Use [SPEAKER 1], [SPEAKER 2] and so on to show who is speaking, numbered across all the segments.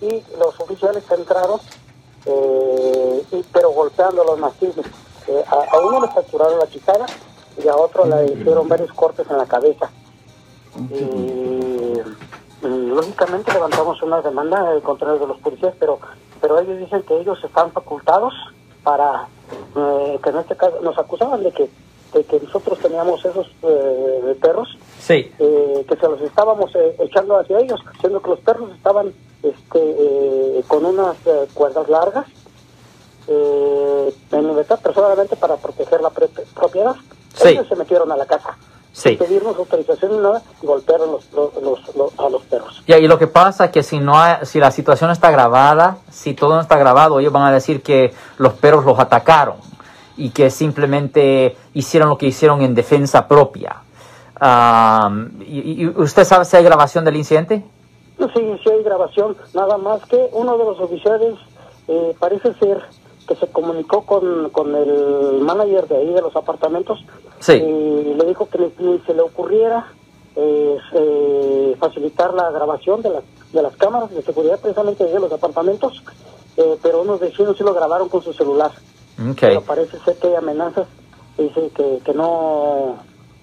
[SPEAKER 1] y los oficiales entraron, eh, y- pero golpeando los mastines. Eh, a, a uno le fracturaron la quijada y a otro le hicieron varios cortes en la cabeza. Y, lógicamente levantamos una demanda en contra de los policías, pero pero ellos dicen que ellos están facultados para eh, que en este caso nos acusaban de que de que nosotros teníamos esos eh, perros
[SPEAKER 2] Sí.
[SPEAKER 1] eh, que se los estábamos eh, echando hacia ellos, siendo que los perros estaban este, eh, con unas eh, cuerdas largas eh, en libertad, pero solamente para proteger la propiedad.
[SPEAKER 2] Sí.
[SPEAKER 1] Ellos se metieron a la casa,
[SPEAKER 2] Sí.
[SPEAKER 1] pedirnos autorización ni nada, y golpearon los, los- los- los- a los perros.
[SPEAKER 2] Y ahí lo que pasa es que si no hay- si la situación está grabada, si todo no está grabado, ellos van a decir que los perros los atacaron y que simplemente hicieron lo que hicieron en defensa propia. Am, y, y usted sabe si hay grabación del incidente?
[SPEAKER 1] No, sí, sí hay grabación, nada más que uno de los oficiales eh, parece ser que se comunicó con, con el manager de ahí de los apartamentos
[SPEAKER 2] Sí.
[SPEAKER 1] y le dijo que ni, se le ocurriera eh, eh, facilitar la grabación de las, de las cámaras de seguridad precisamente de los apartamentos, eh, pero unos vecinos sí lo grabaron con su celular. Pero parece ser que hay amenazas, dice que, que no,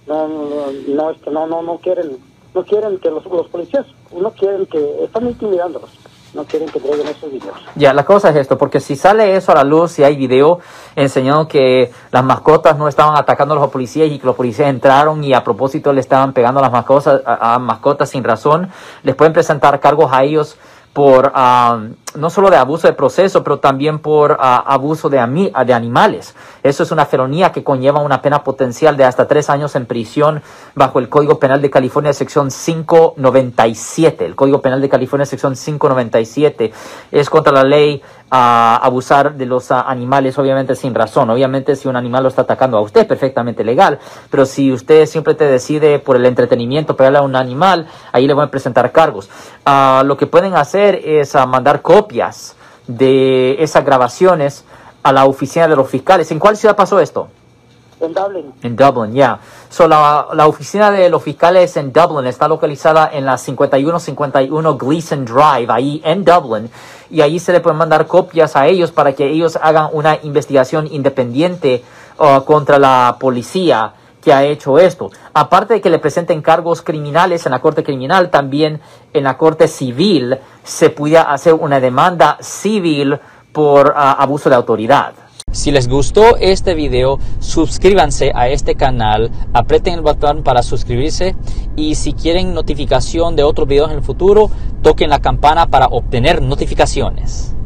[SPEAKER 1] no, no, no, este, no, no, no quieren, no quieren que los, policías, no quieren que, están intimidándolos, no quieren que entreguen esos videos.
[SPEAKER 2] Ya, la cosa es esto, porque si sale eso a la luz, si hay video enseñando que las mascotas no estaban atacando a los policías y que los policías entraron y a propósito le estaban pegando a las mascotas, a, mascotas sin razón, les pueden presentar cargos a ellos por ah, no solo de abuso de proceso, pero también por ah, abuso de, de animales. Eso es una felonía que conlleva una pena potencial de hasta tres años en prisión bajo el Código Penal de California, sección 597. El Código Penal de California, sección 597, es contra la ley ah, abusar de los ah, animales, obviamente sin razón. Obviamente, si un animal lo está atacando a usted, perfectamente legal. Pero si usted siempre te decide por el entretenimiento pegarle a un animal, ahí le van a presentar cargos. Lo que pueden hacer es ah, mandar copias de esas grabaciones a la oficina de los fiscales. ¿En cuál ciudad pasó esto?
[SPEAKER 1] En Dublin,
[SPEAKER 2] En Dublin, ya. So, la, la oficina de los fiscales en Dublin está localizada en la 5151 Gleason Drive, ahí en Dublin. Y ahí se le pueden mandar copias a ellos para que ellos hagan una investigación independiente uh, contra la policía que ha hecho esto. Aparte de que le presenten cargos criminales en la corte criminal, también en la corte civil se puede hacer una demanda civil por uh, abuso de autoridad. Si les gustó este video, suscríbanse a este canal, aprieten el botón para suscribirse y si quieren notificación de otros videos en el futuro, toquen la campana para obtener notificaciones.